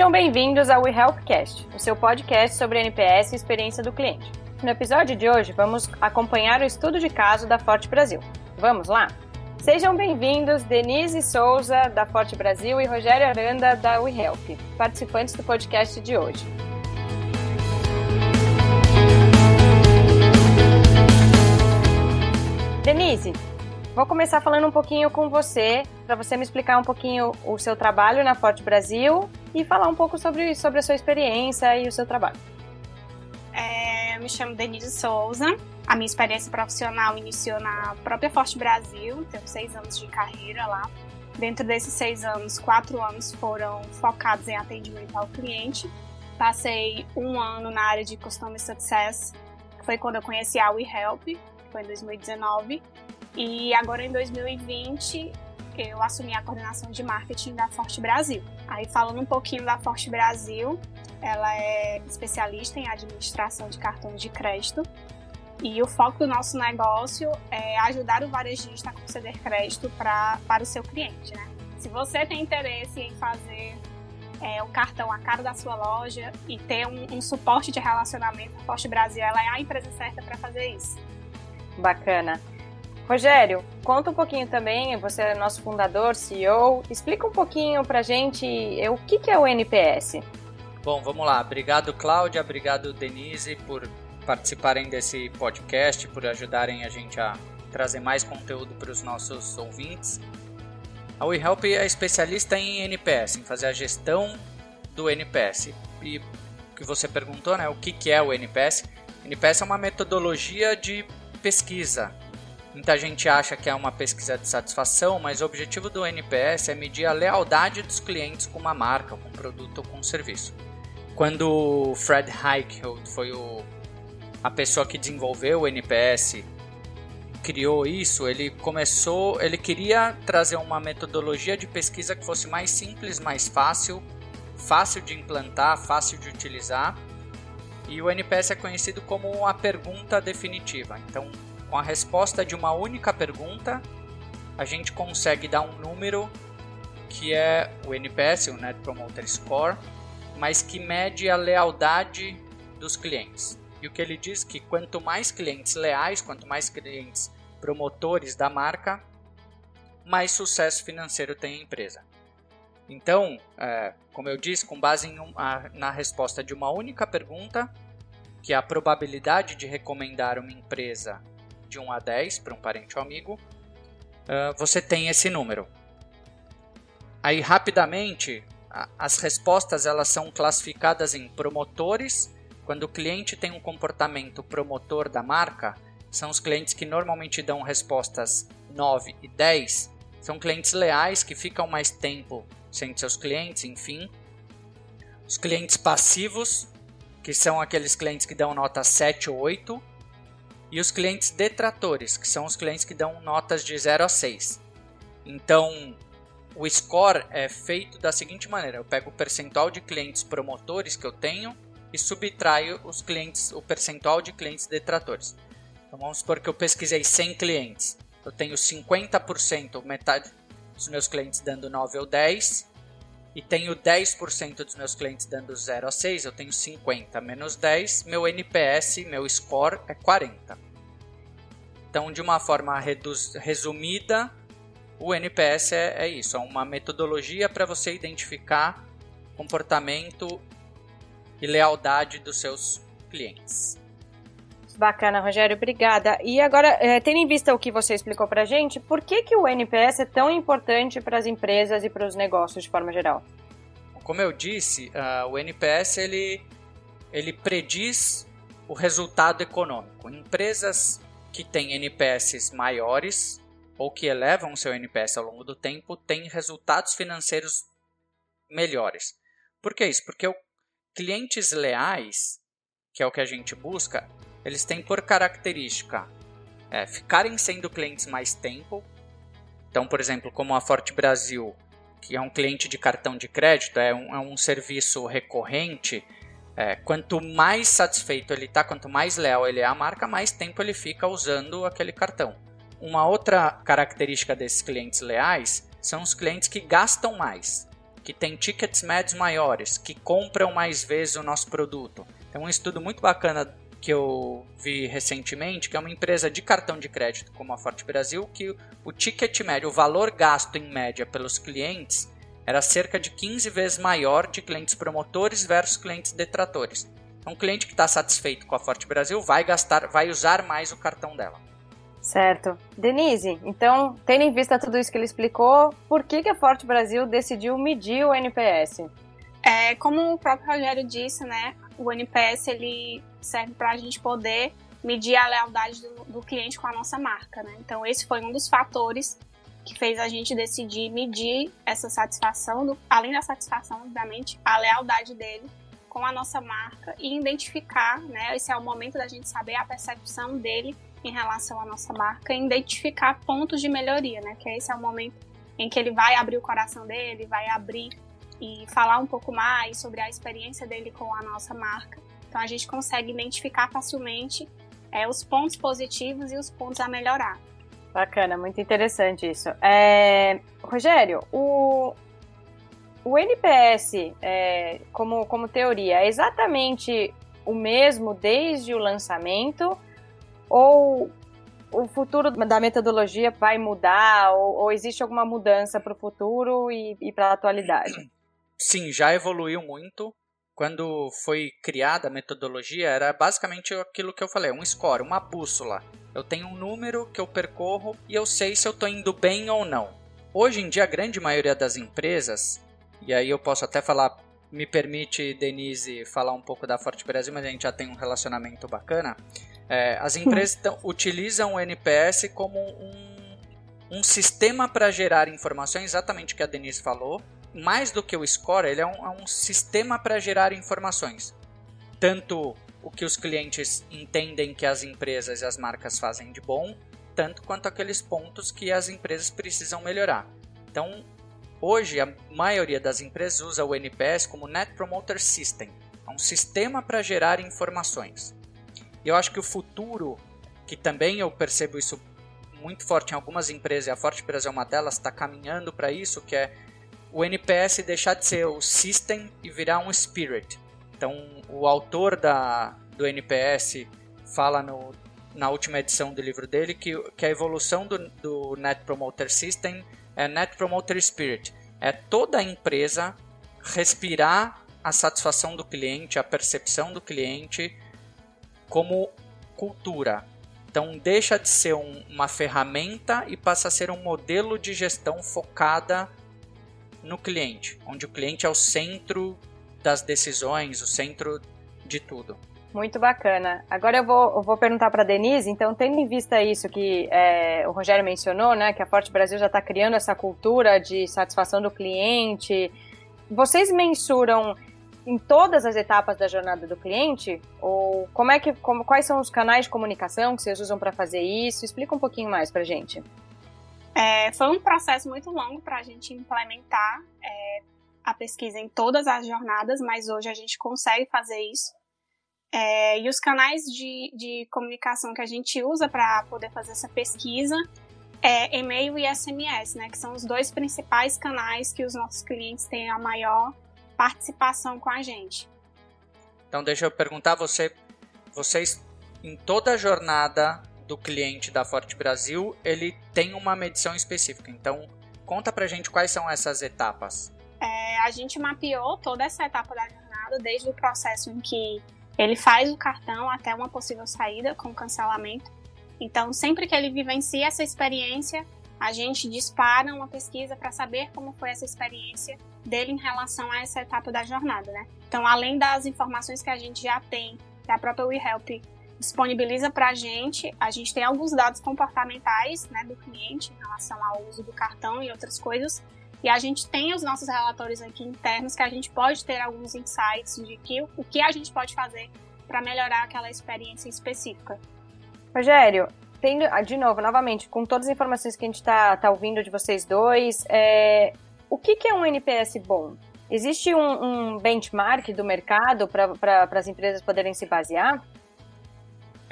Sejam bem-vindos ao WeHelpCast, o seu podcast sobre NPS e experiência do cliente. No episódio de hoje, vamos acompanhar o estudo de caso da Forte Brasil. Vamos lá? Sejam bem-vindos Denise Souza, da Forte Brasil, e Rogério Aranda, da WeHelp, participantes do podcast de hoje. Denise, vou começar falando um pouquinho com você, para você me explicar um pouquinho o seu trabalho na Forte Brasil e falar um pouco sobre, sobre a sua experiência e o seu trabalho. É, eu me chamo Denise Souza. A minha experiência profissional iniciou na própria Forte Brasil, tenho seis anos de carreira lá. Dentro desses seis anos, quatro anos foram focados em atendimento ao cliente. Passei um ano na área de Customer Success, que foi quando eu conheci a WeHelp, foi em 2019. E agora em 2020 eu assumi a coordenação de marketing da Forte Brasil. Aí falando um pouquinho da Forte Brasil, ela é especialista em administração de cartões de crédito. E o foco do nosso negócio é ajudar o varejista a conceder crédito pra, para o seu cliente, né? Se você tem interesse em fazer é, o cartão a cara da sua loja e ter um, um suporte de relacionamento, a Forte Brasil ela é a empresa certa para fazer isso. Bacana. Rogério, conta um pouquinho também, você é nosso fundador, CEO, explica um pouquinho pra gente o que, é o NPS. Bom, vamos lá. Obrigado, Cláudia, obrigado, Denise, por participarem desse podcast, por ajudarem a gente a trazer mais conteúdo para os nossos ouvintes. A WeHelp é especialista em NPS, em fazer a gestão do NPS. E que você perguntou, né? O que é o NPS? NPS é uma metodologia de pesquisa. Muita gente acha que é uma pesquisa de satisfação, mas o objetivo do NPS é medir a lealdade dos clientes com uma marca, com um produto ou com um serviço. Quando Fred Heichelt foi o, a pessoa que desenvolveu o NPS, criou isso, ele começou, ele queria trazer uma metodologia de pesquisa que fosse mais simples, mais fácil, fácil de implantar, fácil de utilizar e o NPS é conhecido como a pergunta definitiva. Então, com a resposta de uma única pergunta, a gente consegue dar um número que é o NPS, o Net Promoter Score, mas que mede a lealdade dos clientes. E o que ele diz que quanto mais clientes leais, quanto mais clientes promotores da marca, mais sucesso financeiro tem a empresa. Então, é, como eu disse, com base na resposta de uma única pergunta, que é a probabilidade de recomendar uma empresa de 1 a 10 para um parente ou amigo, uh, você tem esse número. Aí, rapidamente, a, as respostas elas são classificadas em promotores. Quando o cliente tem um comportamento promotor da marca, são os clientes que normalmente dão respostas 9 e 10. São clientes leais que ficam mais tempo sem seus clientes, enfim. Os clientes passivos, que são aqueles clientes que dão nota 7 ou 8. E os clientes detratores, que são os clientes que dão notas de 0 a 6. Então, o score é feito da seguinte maneira: eu pego o percentual de clientes promotores que eu tenho e subtraio os clientes, o percentual de clientes detratores. Então vamos supor que eu pesquisei 100 clientes. Eu tenho 50%, metade dos meus clientes dando 9 ou 10 e tenho 10% dos meus clientes dando 0 a 6, eu tenho 50 menos 10, meu NPS, meu score é 40. Então, de uma forma resumida, o NPS é, é isso, é uma metodologia para você identificar comportamento e lealdade dos seus clientes. Bacana, Rogério, obrigada. E agora, é, tendo em vista o que você explicou para a gente, por que, que o NPS é tão importante para as empresas e para os negócios de forma geral? Como eu disse, uh, o NPS ele, ele prediz o resultado econômico. Empresas que têm NPS maiores ou que elevam o seu NPS ao longo do tempo têm resultados financeiros melhores. Por que isso? Porque o, clientes leais, que é o que a gente busca, eles têm por característica é, ficarem sendo clientes mais tempo. Então, por exemplo, como a Forte Brasil, que é um cliente de cartão de crédito, é um, é um serviço recorrente. É, quanto mais satisfeito ele está, quanto mais leal ele é à marca, mais tempo ele fica usando aquele cartão. Uma outra característica desses clientes leais são os clientes que gastam mais. que tem tickets médios maiores, que compram mais vezes o nosso produto. Tem um estudo muito bacana que eu vi recentemente, que é uma empresa de cartão de crédito como a Forte Brasil, que o ticket médio, o valor gasto em média pelos clientes, era cerca de 15 vezes maior de clientes promotores versus clientes detratores. Então, um cliente que está satisfeito com a Forte Brasil vai gastar, vai usar mais o cartão dela. Certo. Denise, então, tendo em vista tudo isso que ele explicou, por que, que a Forte Brasil decidiu medir o NPS? É, como o próprio Rogério disse, né, o NPS ele serve para a gente poder medir a lealdade do, do, cliente com a nossa marca, né? Então, esse foi um dos fatores que fez a gente decidir medir essa satisfação, do, além da satisfação, obviamente, a lealdade dele com a nossa marca e identificar, né? Esse é o momento da gente saber a percepção dele em relação à nossa marca e identificar pontos de melhoria, né? Que esse é o momento em que ele vai abrir o coração dele, vai abrir e falar um pouco mais sobre a experiência dele com a nossa marca. Então a gente consegue identificar facilmente é, os pontos positivos e os pontos a melhorar. Bacana, muito interessante isso. É, Rogério, o, o NPS, é, como, como teoria, é exatamente o mesmo desde o lançamento? Ou o futuro da metodologia vai mudar? Ou, ou existe alguma mudança para o futuro e, e para a atualidade? Sim, já evoluiu muito. Quando foi criada a metodologia, era basicamente aquilo que eu falei, um score, uma bússola. Eu tenho um número que eu percorro e eu sei se eu estou indo bem ou não. Hoje em dia, a grande maioria das empresas e aí eu posso até falar, me permite, Denise, falar um pouco da Forte Brasil, mas a gente já tem um relacionamento bacana. É, as empresas tão, utilizam o NPS como um, um sistema para gerar informações, exatamente o que a Denise falou. Mais do que o score, ele é um, é um sistema para gerar informações. Tanto o que os clientes entendem que as empresas e as marcas fazem de bom, tanto quanto aqueles pontos que as empresas precisam melhorar. Então, Hoje, a maioria das empresas usa o NPS como Net Promoter System, é um sistema para gerar informações. E eu acho que o futuro, que também eu percebo isso muito forte em algumas empresas, e a Forte Brasil é uma delas, está caminhando para isso, que é o NPS deixar de ser o system e virar um spirit. Então, o autor da, do NPS fala no, na última edição do livro dele que, que a evolução do, do Net Promoter System é Net Promoter Spirit. É toda a empresa respirar a satisfação do cliente, a percepção do cliente como cultura. Então deixa de ser um, uma ferramenta e passa a ser um modelo de gestão focada no cliente, onde o cliente é o centro das decisões, o centro de tudo. Muito bacana. Agora eu vou, eu vou perguntar para a Denise, então, tendo em vista isso que é, o Rogério mencionou, né, que a Forte Brasil já está criando essa cultura de satisfação do cliente, vocês mensuram em todas as etapas da jornada do cliente? Ou como é que, como, quais são os canais de comunicação que vocês usam para fazer isso? Explica um pouquinho mais para gente. É, foi um processo muito longo para a gente implementar é, a pesquisa em todas as jornadas, mas hoje a gente consegue fazer isso. É, e os canais de, de comunicação que a gente usa para poder fazer essa pesquisa é e-mail e SMS, né, que são os dois principais canais que os nossos clientes têm a maior participação com a gente. Então, deixa eu perguntar você, vocês em toda a jornada do cliente da Forte Brasil, ele tem uma medição específica. Então, conta pra gente quais são essas etapas. É, a gente mapeou toda essa etapa da jornada, desde o processo em que ele faz o cartão até uma possível saída com cancelamento. Então, sempre que ele vivencia essa experiência, a gente dispara uma pesquisa para saber como foi essa experiência dele em relação a essa etapa da jornada, né? Então, além das informações que a gente já tem, que a própria WeHelp disponibiliza para a gente, a gente tem alguns dados comportamentais né, do cliente em relação ao uso do cartão e outras coisas, e a gente tem os nossos relatórios aqui internos que a gente pode ter alguns insights de que, o que a gente pode fazer para melhorar aquela experiência específica. Rogério, tendo, ah, de novo, novamente, com todas as informações que a gente está tá ouvindo de vocês dois, é, o que, que é um NPS bom? Existe um, um benchmark do mercado para as empresas poderem se basear?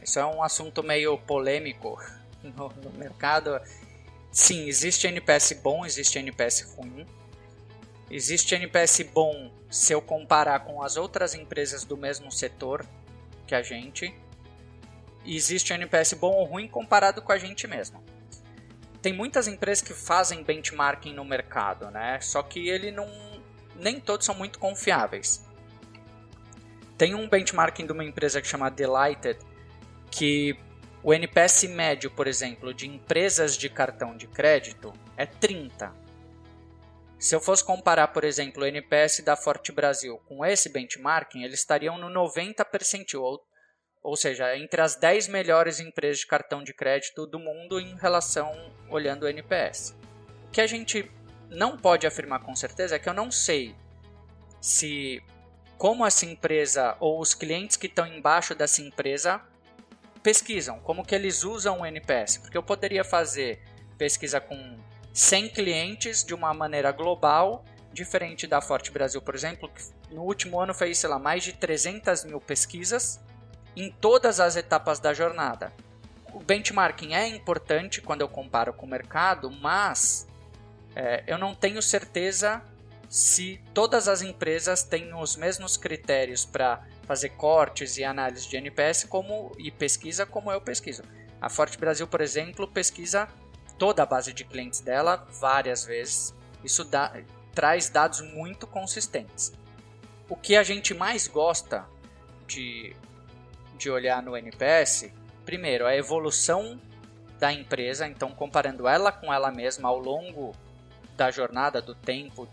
Isso é um assunto meio polêmico no, no mercado sim, existe NPS bom, existe NPS ruim. Existe NPS bom se eu comparar com as outras empresas do mesmo setor que a gente. E existe NPS bom ou ruim comparado com a gente mesmo. Tem muitas empresas que fazem benchmarking no mercado, né? Só que ele não nem todos são muito confiáveis. Tem um benchmarking de uma empresa que chama Delighted que o NPS médio, por exemplo, de empresas de cartão de crédito é 30. Se eu fosse comparar, por exemplo, o NPS da Forte Brasil com esse benchmarking, eles estariam no 90 percentil, ou, ou seja, entre as 10 melhores empresas de cartão de crédito do mundo em relação olhando o NPS. O que a gente não pode afirmar com certeza é que eu não sei se como essa empresa ou os clientes que estão embaixo dessa empresa pesquisam, como que eles usam o NPS, porque eu poderia fazer pesquisa com 100 clientes de uma maneira global, diferente da Forte Brasil, por exemplo, que no último ano fez, sei lá, mais de 300 mil pesquisas em todas as etapas da jornada. O benchmarking é importante quando eu comparo com o mercado, mas é, eu não tenho certeza se todas as empresas têm os mesmos critérios para fazer cortes e análise de NPS como e pesquisa como eu pesquiso. A Forte Brasil, por exemplo, pesquisa toda a base de clientes dela várias vezes. Isso dá, traz dados muito consistentes. O que a gente mais gosta de, de olhar no NPS, primeiro, a evolução da empresa, então comparando ela com ela mesma ao longo da jornada, do tempo,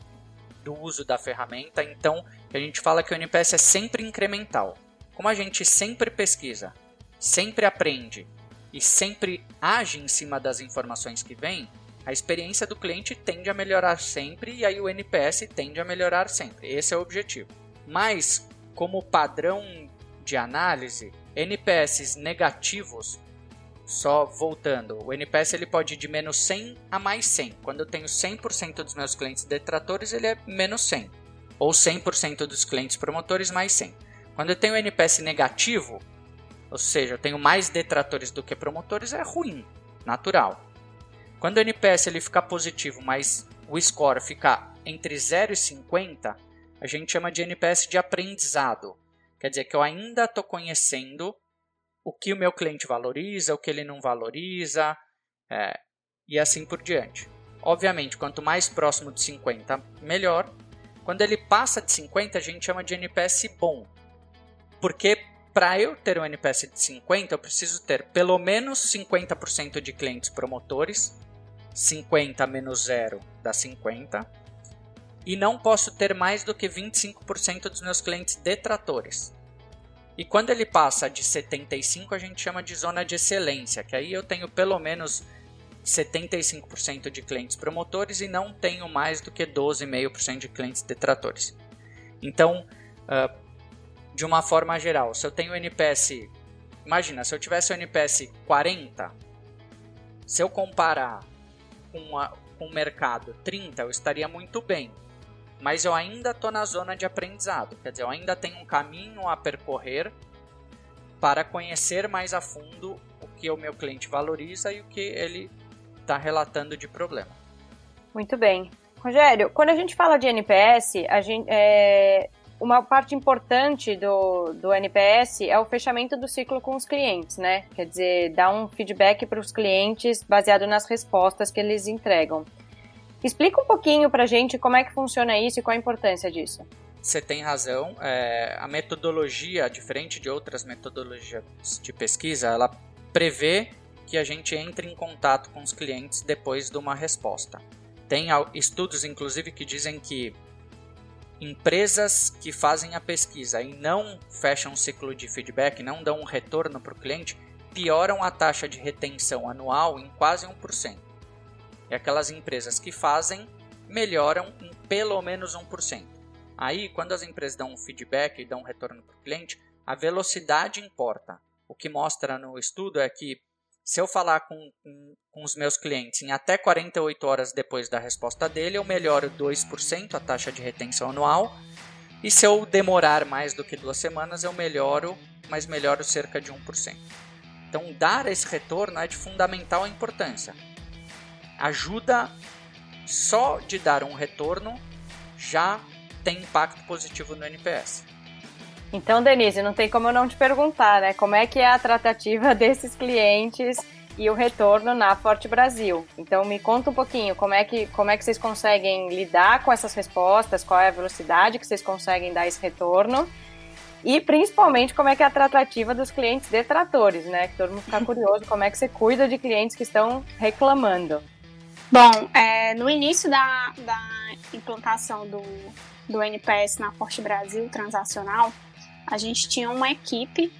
do uso da ferramenta. Então, a gente fala que o NPS é sempre incremental. Como a gente sempre pesquisa, sempre aprende e sempre age em cima das informações que vem, a experiência do cliente tende a melhorar sempre e aí o NPS tende a melhorar sempre. Esse é o objetivo. Mas, como padrão de análise, NPS negativos só voltando, o NPS ele pode ir de menos 100 a mais 100. Quando eu tenho 100% dos meus clientes detratores, ele é menos 100. Ou 100% dos clientes promotores mais 100. Quando eu tenho NPS negativo, ou seja, eu tenho mais detratores do que promotores, é ruim, natural. Quando o NPS ele ficar positivo, mas o score ficar entre 0 e 50, a gente chama de NPS de aprendizado. Quer dizer que eu ainda estou conhecendo o que o meu cliente valoriza, o que ele não valoriza, é, e assim por diante. Obviamente, quanto mais próximo de 50, melhor. Quando ele passa de 50, a gente chama de NPS bom. Porque para eu ter um NPS de 50, eu preciso ter pelo menos 50% de clientes promotores, 50 menos 0 dá 50, e não posso ter mais do que 25% dos meus clientes detratores. E quando ele passa de 75, a gente chama de zona de excelência, que aí eu tenho pelo menos 75% de clientes promotores e não tenho mais do que 12,5% de clientes detratores. Então, uh, de uma forma geral, se eu tenho NPS, imagina, se eu tivesse o NPS 40, se eu comparar com, a, com o mercado 30, eu estaria muito bem mas eu ainda estou na zona de aprendizado, quer dizer, eu ainda tenho um caminho a percorrer para conhecer mais a fundo o que o meu cliente valoriza e o que ele está relatando de problema. Muito bem. Rogério, quando a gente fala de NPS, a gente, é, uma parte importante do, do NPS é o fechamento do ciclo com os clientes, né? Quer dizer, dar um feedback para os clientes baseado nas respostas que eles entregam. Explica um pouquinho para a gente como é que funciona isso e qual a importância disso. Você tem razão. É, a metodologia, diferente de outras metodologias de pesquisa, ela prevê que a gente entre em contato com os clientes depois de uma resposta. Tem estudos, inclusive, que dizem que empresas que fazem a pesquisa e não fecham um ciclo de feedback, não dão um retorno para o cliente, pioram a taxa de retenção anual em quase 1%. E aquelas empresas que fazem melhoram em pelo menos 1%. Aí, quando as empresas dão um feedback e dão um retorno para o cliente, a velocidade importa. O que mostra no estudo é que se eu falar com, com, com, os meus clientes em até 48 horas depois da resposta dele, eu melhoro 2% a taxa de retenção anual. E se eu demorar mais do que duas semanas, eu melhoro, mas melhoro cerca de 1%. Então, dar esse retorno é de fundamental importância ajuda só de dar um retorno já tem impacto positivo no NPS. Então, Denise, não tem como eu não te perguntar, né? Como é que é a tratativa desses clientes e o retorno na Forte Brasil? Então, me conta um pouquinho como é que como é que vocês conseguem lidar com essas respostas, qual é a velocidade que vocês conseguem dar esse retorno e principalmente como é que é a tratativa dos clientes detratores, né? Que todo mundo fica curioso como é que você cuida de clientes que estão reclamando. Bom, é, no início da, da implantação do, do NPS na Forte Brasil transacional, a gente tinha uma equipe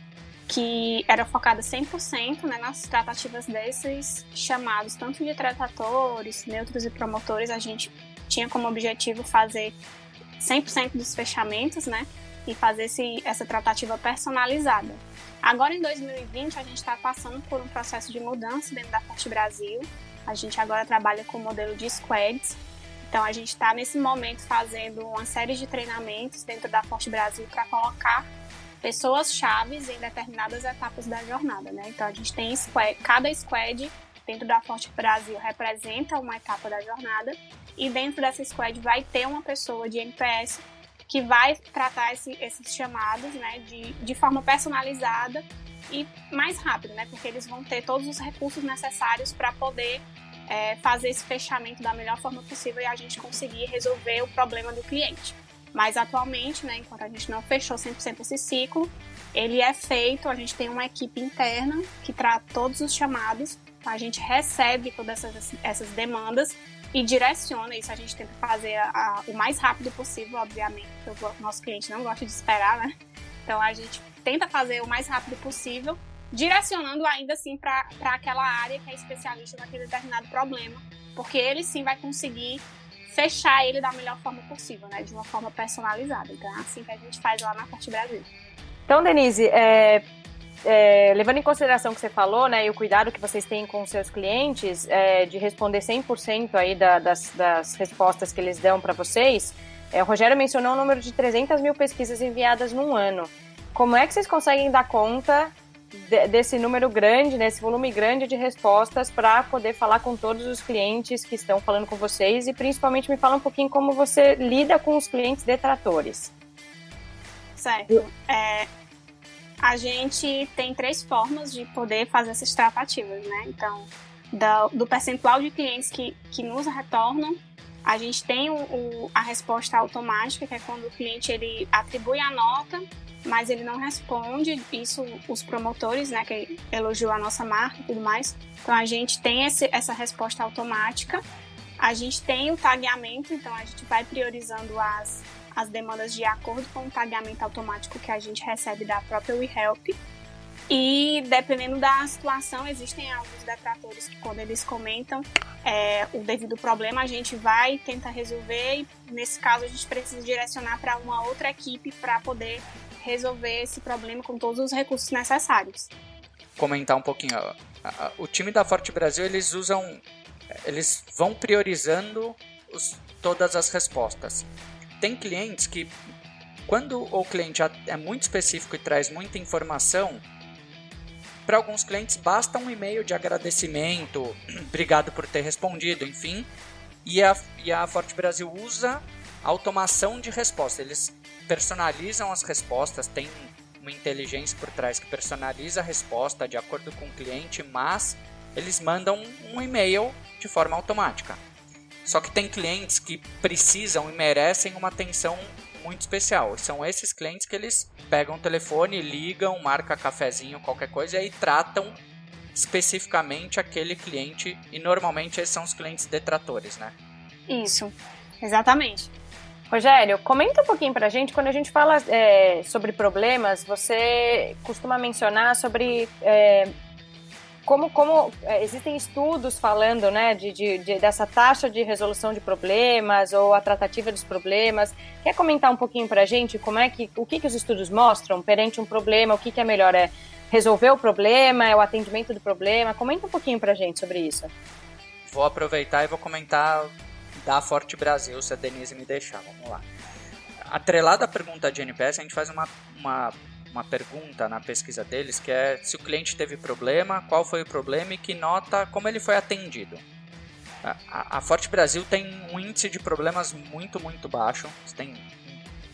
que era focada 100% né, nas tratativas desses chamados, tanto de tratadores, neutros e promotores, a gente tinha como objetivo fazer 100% dos fechamentos, né, e fazer esse, essa tratativa personalizada. Agora, em 2020, a gente está passando por um processo de mudança dentro da Forte Brasil. A gente agora trabalha com o modelo de squads. Então, a gente está nesse momento fazendo uma série de treinamentos dentro da Forte Brasil para colocar pessoas chaves em determinadas etapas da jornada, né? Então a gente tem squad, cada squad dentro da Forte Brasil representa uma etapa da jornada e dentro dessa squad vai ter uma pessoa de NPS que vai tratar esse, esses chamados, né, de, de forma personalizada e mais rápido, né? Porque eles vão ter todos os recursos necessários para poder é, fazer esse fechamento da melhor forma possível e a gente conseguir resolver o problema do cliente. Mas atualmente, né, enquanto a gente não fechou 100% esse ciclo, ele é feito, a gente tem uma equipe interna que trata todos os chamados, a gente recebe todas essas, essas demandas e direciona isso. A gente tenta fazer a, a, o mais rápido possível, obviamente, porque o nosso cliente não gosta de esperar, né? Então a gente tenta fazer o mais rápido possível, direcionando ainda assim para aquela área que é especialista naquele determinado problema, porque ele sim vai conseguir fechar ele da melhor forma possível, né? De uma forma personalizada. Então é assim que a gente faz lá na Forte Brasil. Então, Denise, é, é, levando em consideração o que você falou, né, e o cuidado que vocês têm com os seus clientes, é, de responder 100% aí da, das, das respostas que eles dão para vocês, é, o Rogério mencionou o número de 300 mil pesquisas enviadas num ano. Como é que vocês conseguem dar conta desse número grande, nesse né, volume grande de respostas para poder falar com todos os clientes que estão falando com vocês e principalmente me fala um pouquinho como você lida com os clientes detratores. Certo. É, a gente tem três formas de poder fazer essas tratativas, né? Então, do, do percentual de clientes que, que nos retornam, a gente tem o, o, a resposta automática, que é quando o cliente ele atribui a nota mas ele não responde. Isso os promotores, né, que elogiou a nossa marca e tudo mais. Então a gente tem esse, essa resposta automática. A gente tem o tagueamento, então a gente vai priorizando as, as demandas de acordo com o tagueamento automático que a gente recebe da própria WeHelp. E dependendo da situação, existem alguns detratores que quando eles comentam é, o devido problema, a gente vai tentar resolver e nesse caso a gente precisa direcionar para uma outra equipe para poder resolver esse problema com todos os recursos necessários. Comentar um pouquinho. O time da Forte Brasil, eles usam. Eles vão priorizando os, todas as respostas. Tem clientes que, quando o cliente é muito específico e traz muita informação, para alguns clientes basta um e-mail de agradecimento, obrigado por ter respondido, enfim. E a, e a Forte Brasil usa automação de resposta. Eles personalizam as respostas, tem uma inteligência por trás que personaliza a resposta de acordo com o cliente, mas eles mandam um e-mail de forma automática. Só que tem clientes que precisam e merecem uma atenção muito especial. São esses clientes que eles pegam o telefone, ligam, marca cafezinho, qualquer coisa e aí tratam especificamente aquele cliente e normalmente esses são os clientes detratores, né? Isso, exatamente. Rogério, comenta um pouquinho pra gente, quando a gente fala é, sobre problemas, você costuma mencionar sobre é, como, como é, existem estudos falando né, de, de, de, dessa taxa de resolução de problemas ou a tratativa dos problemas. Quer comentar um pouquinho pra gente como é que, o que, que os estudos mostram perante um problema, o que, que é melhor? É resolver o problema, é o atendimento do problema? Comenta um pouquinho pra gente sobre isso. Vou aproveitar e vou comentar da Forte Brasil, se a Denise me deixar. Vamos lá. Atrelada à pergunta de NPS, a gente faz uma, uma, uma pergunta na pesquisa deles, que é se o cliente teve problema, qual foi o problema e que nota como ele foi atendido. a, a Forte Brasil tem um índice de problemas muito, muito baixo. Tem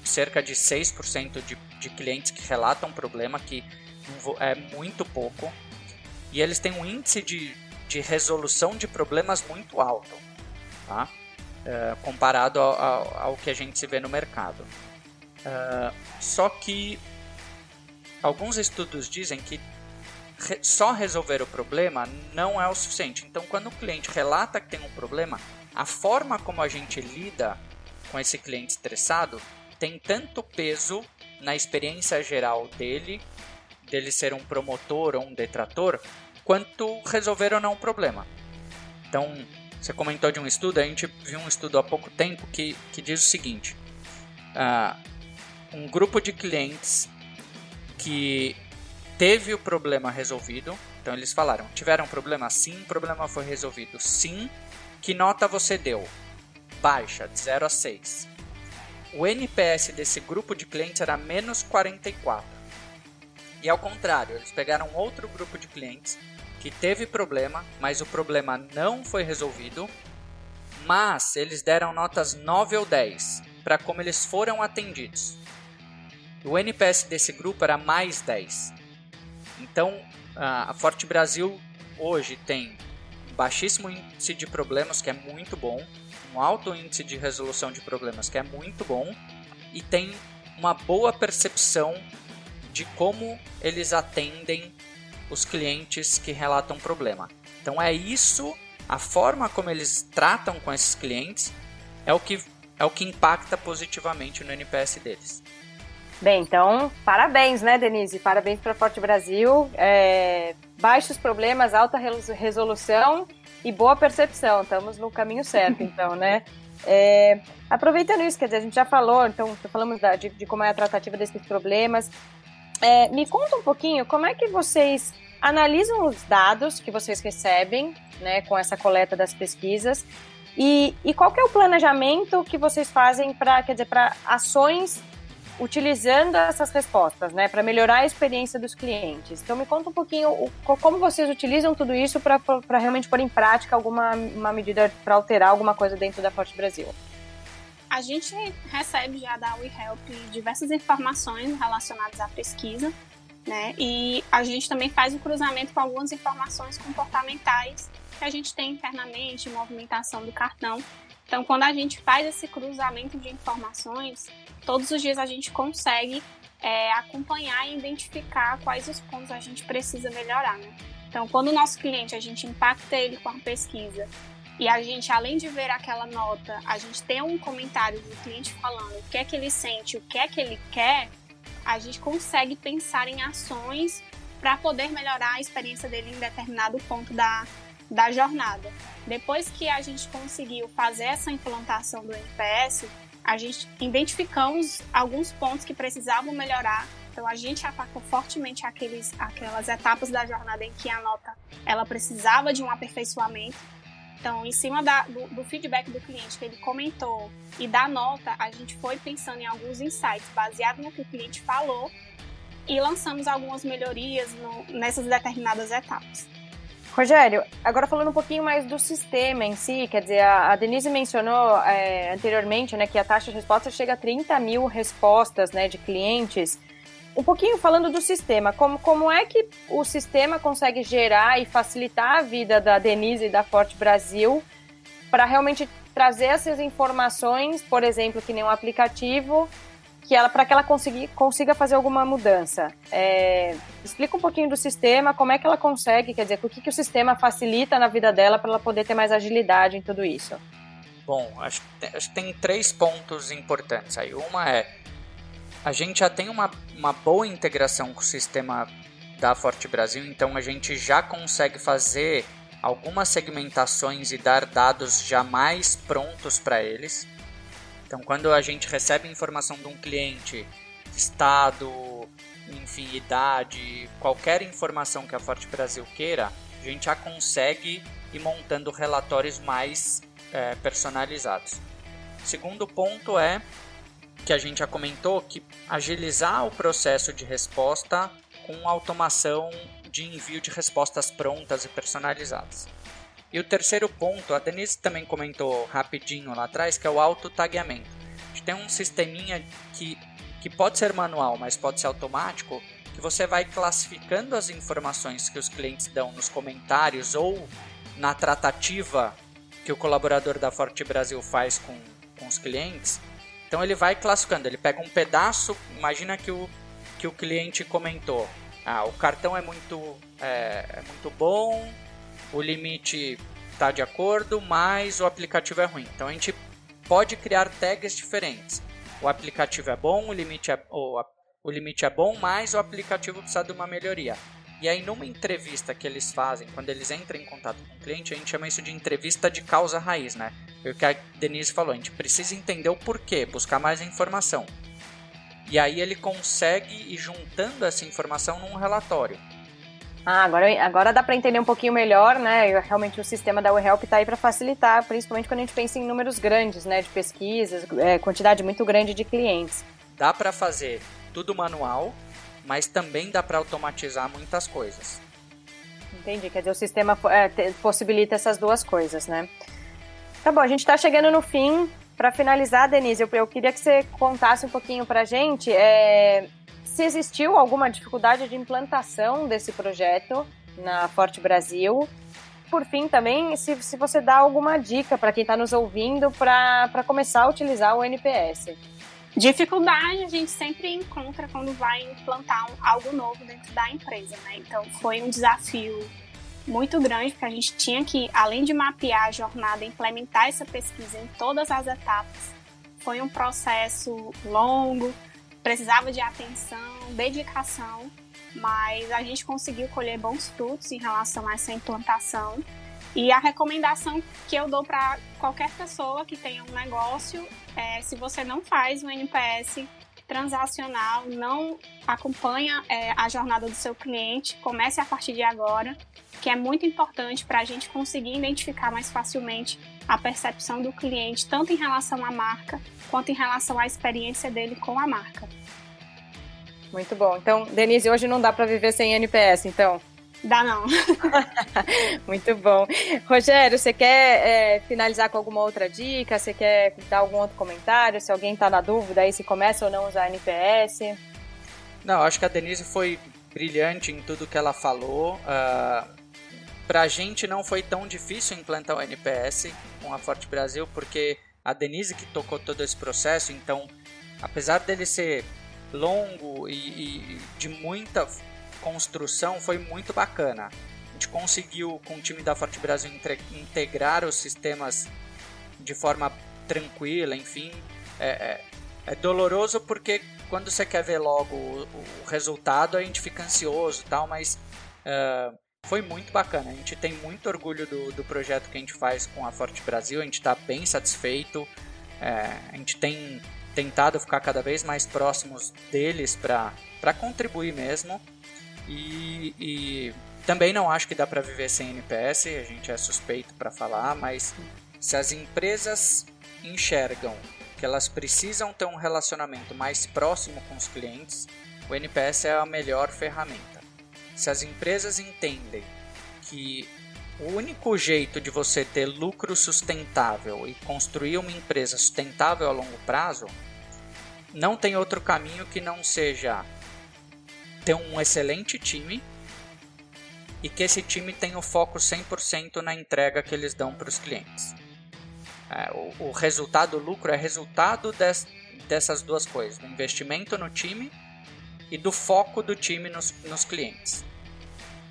cerca de 6% de, de clientes que relatam problema, que é muito pouco. E eles têm um índice de, de resolução de problemas muito alto, tá? Uh, comparado ao, ao, ao, que a gente se vê no mercado. Uh, só que alguns estudos dizem que re só resolver o problema não é o suficiente. Então, quando o cliente relata que tem um problema, a forma como a gente lida com esse cliente estressado tem tanto peso na experiência geral dele, dele ser um promotor ou um detrator, quanto resolver ou não o problema. Então, você comentou de um estudo, a gente viu um estudo há pouco tempo que, que diz o seguinte: uh, um grupo de clientes que teve o problema resolvido. Então eles falaram: tiveram problema? Sim, problema foi resolvido. Sim, que nota você deu? Baixa, de 0 a 6. O NPS desse grupo de clientes era menos 44. E ao contrário, eles pegaram outro grupo de clientes que teve problema, mas o problema não foi resolvido, mas eles deram notas 9 ou 10 para como eles foram atendidos. O NPS desse grupo era mais 10. Então, a Forte Brasil hoje tem baixíssimo índice de problemas, que é muito bom, um alto índice de resolução de problemas, que é muito bom, e tem uma boa percepção de como eles atendem os clientes que relatam problema. Então é isso, a forma como eles tratam com esses clientes é o que é o que impacta positivamente no NPS deles. Bem, então, parabéns, né, Denise? Parabéns para Forte Brasil. É, baixos problemas, alta resolução e boa percepção. Estamos no caminho certo, então, né? É, aproveitando isso, quer dizer, a gente já falou, então, falamos da, de, de, como é a tratativa desses problemas. É, me conta um pouquinho como é que vocês analisam os dados que vocês recebem, né, com essa coleta das pesquisas e, e qual é o planejamento que vocês fazem para, quer dizer, para ações utilizando essas respostas, né, para melhorar a experiência dos clientes. Então, me conta um pouquinho o, como vocês utilizam tudo isso para realmente pôr em prática alguma uma medida para alterar alguma coisa dentro da Forte Brasil. A gente recebe já da WeHelp diversas informações relacionadas à pesquisa, né? E a gente também faz o cruzamento com algumas informações comportamentais que a gente tem internamente, movimentação do cartão. Então, quando a gente faz esse cruzamento de informações, todos os dias a gente consegue é, acompanhar e identificar quais os pontos a gente precisa melhorar, né? Então, quando o nosso cliente, a gente impacta ele com a pesquisa e a gente, além de ver aquela nota, a gente tem um comentário do cliente falando o que é que ele sente, o que é que ele quer, a gente consegue pensar em ações para poder melhorar a experiência dele em determinado ponto da, da jornada. Depois que a gente conseguiu fazer essa implantação do NPS, a gente identificamos alguns pontos que precisavam melhorar. Então a gente atacou fortemente aqueles, aquelas etapas da jornada em que a nota ela precisava de um aperfeiçoamento. Então, em cima da, do, do, feedback do cliente que ele comentou e da nota, a gente foi pensando em alguns insights baseado no que o cliente falou e lançamos algumas melhorias no, nessas determinadas etapas. Rogério, agora falando um pouquinho mais do sistema em si, quer dizer, a, Denise mencionou é, anteriormente né, que a taxa de resposta chega a 30 mil respostas né, de clientes. Um pouquinho falando do sistema, como, como é que o sistema consegue gerar e facilitar a vida da Denise e da Forte Brasil para realmente trazer essas informações, por exemplo, que nem um aplicativo, que ela para que ela consiga, consiga fazer alguma mudança. É, explica um pouquinho do sistema, como é que ela consegue, quer dizer, o que, que o sistema facilita na vida dela para ela poder ter mais agilidade em tudo isso. Bom, acho, acho que tem três pontos importantes aí. Uma é a gente já tem uma, uma boa integração com o sistema da Forte Brasil, então a gente já consegue fazer algumas segmentações e dar dados já mais prontos para eles. Então, quando a gente recebe informação de um cliente, estado, enfim, idade, qualquer informação que a Forte Brasil queira, a gente já consegue ir montando relatórios mais é, personalizados. Segundo ponto é que a gente já comentou que agilizar o processo de resposta com automação de envio de respostas prontas e personalizadas. E o terceiro ponto, a Denise também comentou rapidinho lá atrás, que é o auto-tagueamento. A gente tem um sisteminha que, que pode ser manual, mas pode ser automático, que você vai classificando as informações que os clientes dão nos comentários ou na tratativa que o colaborador da Forte Brasil faz com, com os clientes. Então ele vai classificando, ele pega um pedaço, imagina que o, que o cliente comentou, ah, o cartão é muito, é, é muito bom, o limite está de acordo, mas o aplicativo é ruim. Então a gente pode criar tags diferentes. O aplicativo é bom, o limite é, o, limite é bom, mas o aplicativo precisa de uma melhoria. E aí, numa entrevista que eles fazem, quando eles entram em contato com o cliente, a gente chama isso de entrevista de causa raiz, né? Foi o que a Denise falou, a gente precisa entender o porquê, buscar mais informação. E aí ele consegue ir juntando essa informação num relatório. Ah, agora, agora dá para entender um pouquinho melhor, né? Realmente o sistema da WeHelp está aí para facilitar, principalmente quando a gente pensa em números grandes, né? De pesquisas, é, quantidade muito grande de clientes. Dá para fazer tudo manual, mas também dá para automatizar muitas coisas. Entendi, quer dizer, o sistema é, possibilita essas duas coisas, né? Tá bom, a gente está chegando no fim. Para finalizar, Denise, eu, eu, queria que você contasse um pouquinho para a gente é, se existiu alguma dificuldade de implantação desse projeto na Forte Brasil. Por fim, também, se, se você dá alguma dica para quem está nos ouvindo para começar a utilizar o NPS. Dificuldade a gente sempre encontra quando vai implantar um, algo novo dentro da empresa, né? Então foi um desafio muito grande, porque a gente tinha que, além de mapear a jornada, implementar essa pesquisa em todas as etapas. Foi um processo longo, precisava de atenção, dedicação, mas a gente conseguiu colher bons frutos em relação a essa implantação. E a recomendação que eu dou para qualquer pessoa que tenha um negócio é se você não faz o NPS transacional, não acompanha é, a jornada do seu cliente, comece a partir de agora, que é muito importante para a gente conseguir identificar mais facilmente a percepção do cliente, tanto em relação à marca quanto em relação à experiência dele com a marca. Muito bom. Então, Denise, hoje não dá para viver sem NPS, então? Dá não. Muito bom. Rogério, você quer é, finalizar com alguma outra dica? Você quer dar algum outro comentário? Se alguém está na dúvida aí se começa ou não usar NPS? Não, acho que a Denise foi brilhante em tudo que ela falou. Uh, Para a gente não foi tão difícil implantar o NPS com a Forte Brasil, porque a Denise que tocou todo esse processo, então, apesar dele ser longo e, e de muita construção foi muito bacana. A gente conseguiu, com o time da Forte Brasil, integrar os sistemas de forma tranquila, enfim. É, é, é doloroso porque quando você quer ver logo o, o resultado, a gente fica ansioso tal, mas uh, foi muito bacana. A gente tem muito orgulho do, do projeto que a gente faz com a Forte Brasil, a gente está bem satisfeito. É, a gente tem tentado ficar cada vez mais próximos deles para contribuir mesmo. E, e também não acho que dá para viver sem NPS, a gente é suspeito para falar, mas se as empresas enxergam que elas precisam ter um relacionamento mais próximo com os clientes, o NPS é a melhor ferramenta. Se as empresas entendem que o único jeito de você ter lucro sustentável e construir uma empresa sustentável a longo prazo, não tem outro caminho que não seja ter um excelente time e que esse time tenha o foco 100% na entrega que eles dão para os clientes. É, o, o, resultado, o lucro é resultado des, dessas duas coisas, do investimento no time e do foco do time nos, nos clientes.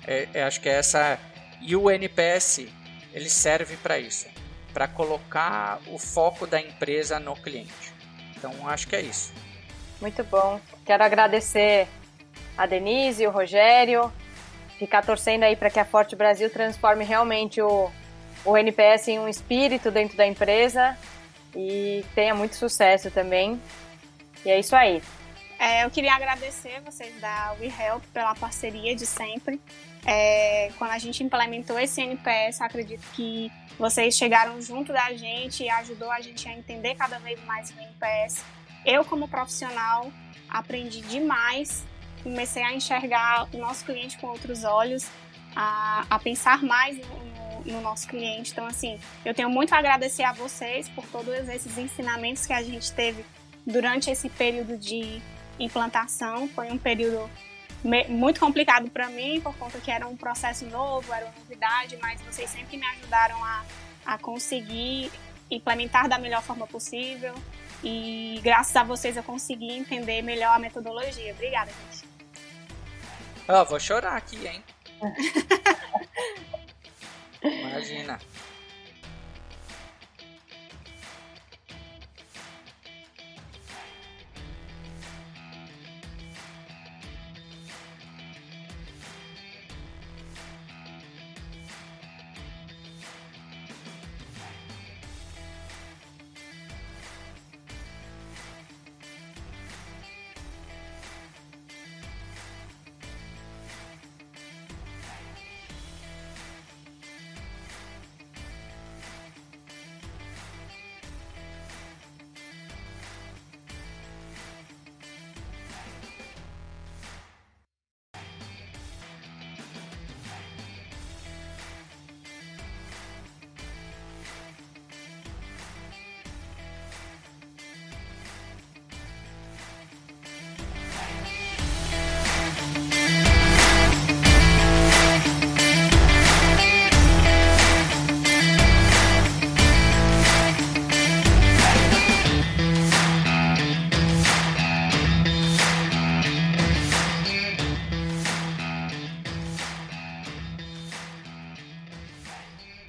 É, é, acho que é essa e o NPS ele serve para isso, para colocar o foco da empresa no cliente. Então acho que é isso. Muito bom. Quero agradecer a Denise, o Rogério, ficar torcendo aí para que a Forte Brasil transforme realmente o, o NPS em um espírito dentro da empresa e tenha muito sucesso também. E é isso aí. É, eu queria agradecer vocês da WeHelp pela parceria de sempre. É, quando a gente implementou esse NPS, acredito que vocês chegaram junto da gente e ajudou a gente a entender cada vez mais o NPS. Eu, como profissional, aprendi demais comecei a enxergar o nosso cliente com outros olhos, a, a pensar mais no, no nosso cliente. Então, assim, eu tenho muito a agradecer a vocês por todos esses ensinamentos que a gente teve durante esse período de implantação. Foi um período muito complicado para mim, por conta que era um processo novo, era uma novidade, mas vocês sempre me ajudaram a, a conseguir implementar da melhor forma possível. E graças a vocês eu consegui entender melhor a metodologia. Obrigada, gente. Ó, oh, vou chorar aqui, hein? Imagina.